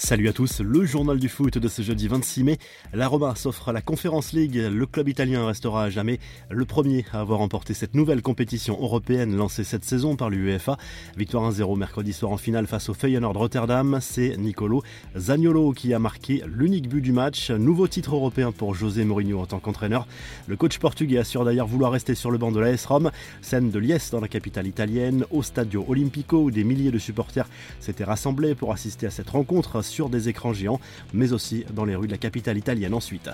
Salut à tous, le journal du foot de ce jeudi 26 mai. La Roma s'offre à la Conference League. Le club italien restera à jamais le premier à avoir remporté cette nouvelle compétition européenne lancée cette saison par l'UEFA. Victoire 1-0 mercredi soir en finale face au Feyenoord Rotterdam. C'est Nicolo Zagnolo qui a marqué l'unique but du match. Nouveau titre européen pour José Mourinho en tant qu'entraîneur. Le coach portugais assure d'ailleurs vouloir rester sur le banc de l'AS Rome. Scène de liesse dans la capitale italienne, au Stadio Olimpico où des milliers de supporters s'étaient rassemblés pour assister à cette rencontre sur des écrans géants, mais aussi dans les rues de la capitale italienne ensuite.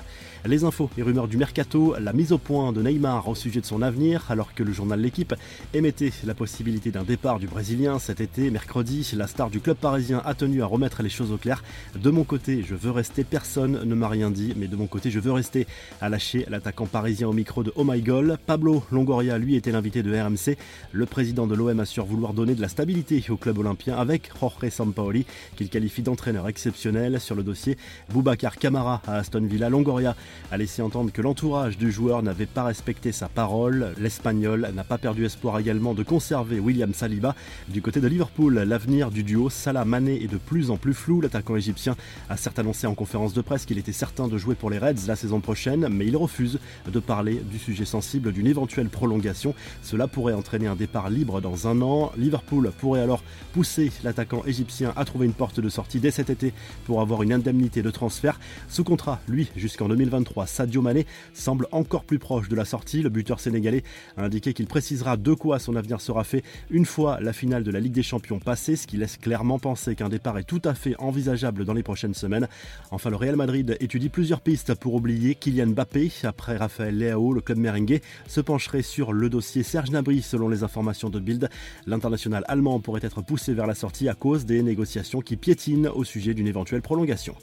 Les infos et rumeurs du mercato, la mise au point de Neymar au sujet de son avenir, alors que le journal L'équipe émettait la possibilité d'un départ du Brésilien cet été, mercredi, la star du club parisien a tenu à remettre les choses au clair. De mon côté, je veux rester, personne ne m'a rien dit, mais de mon côté, je veux rester, a lâché l'attaquant parisien au micro de Oh My Goal. Pablo Longoria, lui, était l'invité de RMC. Le président de l'OM assure vouloir donner de la stabilité au club olympien avec Jorge Sampaoli, qu'il qualifie d'entraîneur exceptionnel sur le dossier. Boubacar Camara à Aston Villa. Longoria a laissé entendre que l'entourage du joueur n'avait pas respecté sa parole. L'Espagnol n'a pas perdu espoir également de conserver William Saliba. Du côté de Liverpool, l'avenir du duo Salah Mané est de plus en plus flou. L'attaquant égyptien a certes annoncé en conférence de presse qu'il était certain de jouer pour les Reds la saison prochaine, mais il refuse de parler du sujet sensible d'une éventuelle prolongation. Cela pourrait entraîner un départ libre dans un an. Liverpool pourrait alors pousser l'attaquant égyptien à trouver une porte de sortie dès cet été pour avoir une indemnité de transfert. Sous contrat, lui, jusqu'en 2023, Sadio Mané semble encore plus proche de la sortie. Le buteur sénégalais a indiqué qu'il précisera de quoi son avenir sera fait une fois la finale de la Ligue des Champions passée, ce qui laisse clairement penser qu'un départ est tout à fait envisageable dans les prochaines semaines. Enfin, le Real Madrid étudie plusieurs pistes pour oublier Kylian Mbappé. Après Raphaël Leao, le club merengue se pencherait sur le dossier Serge Nabry selon les informations de Bild. L'international allemand pourrait être poussé vers la sortie à cause des négociations qui piétinent au sujet d'une éventuelle prolongation.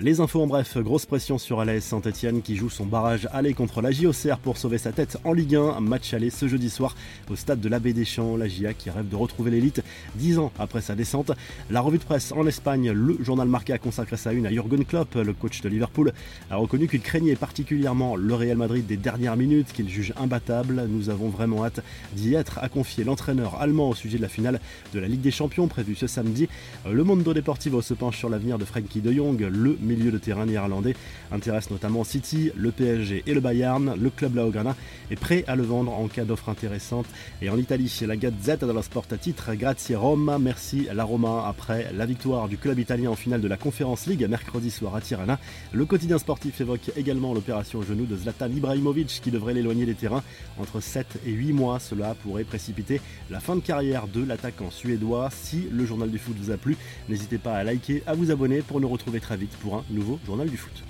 Les infos en bref, grosse pression sur Alain Saint-Etienne qui joue son barrage aller contre la JOCR pour sauver sa tête en Ligue 1. Match aller ce jeudi soir au stade de l'Abbé des Champs. La GIA qui rêve de retrouver l'élite dix ans après sa descente. La revue de presse en Espagne, le journal marqué a consacré sa une à Jürgen Klopp, le coach de Liverpool, a reconnu qu'il craignait particulièrement le Real Madrid des dernières minutes, qu'il juge imbattable. Nous avons vraiment hâte d'y être, a confié l'entraîneur allemand au sujet de la finale de la Ligue des Champions prévue ce samedi. Le Mondo Deportivo se penche sur l'avenir de Frankie de Jong, le milieu de terrain néerlandais intéresse notamment City, le PSG et le Bayern. Le club Laograna est prêt à le vendre en cas d'offre intéressante. Et en Italie, la Gazette dello Sport à titre Grazie Roma, merci la Roma après la victoire du club italien en finale de la Conference League mercredi soir à Tirana. Le quotidien sportif évoque également l'opération au genou de Zlatan Ibrahimovic qui devrait l'éloigner des terrains entre 7 et 8 mois. Cela pourrait précipiter la fin de carrière de l'attaquant suédois. Si le journal du foot vous a plu, n'hésitez pas à liker, à vous abonner pour nous retrouver très vite pour un nouveau journal du foot.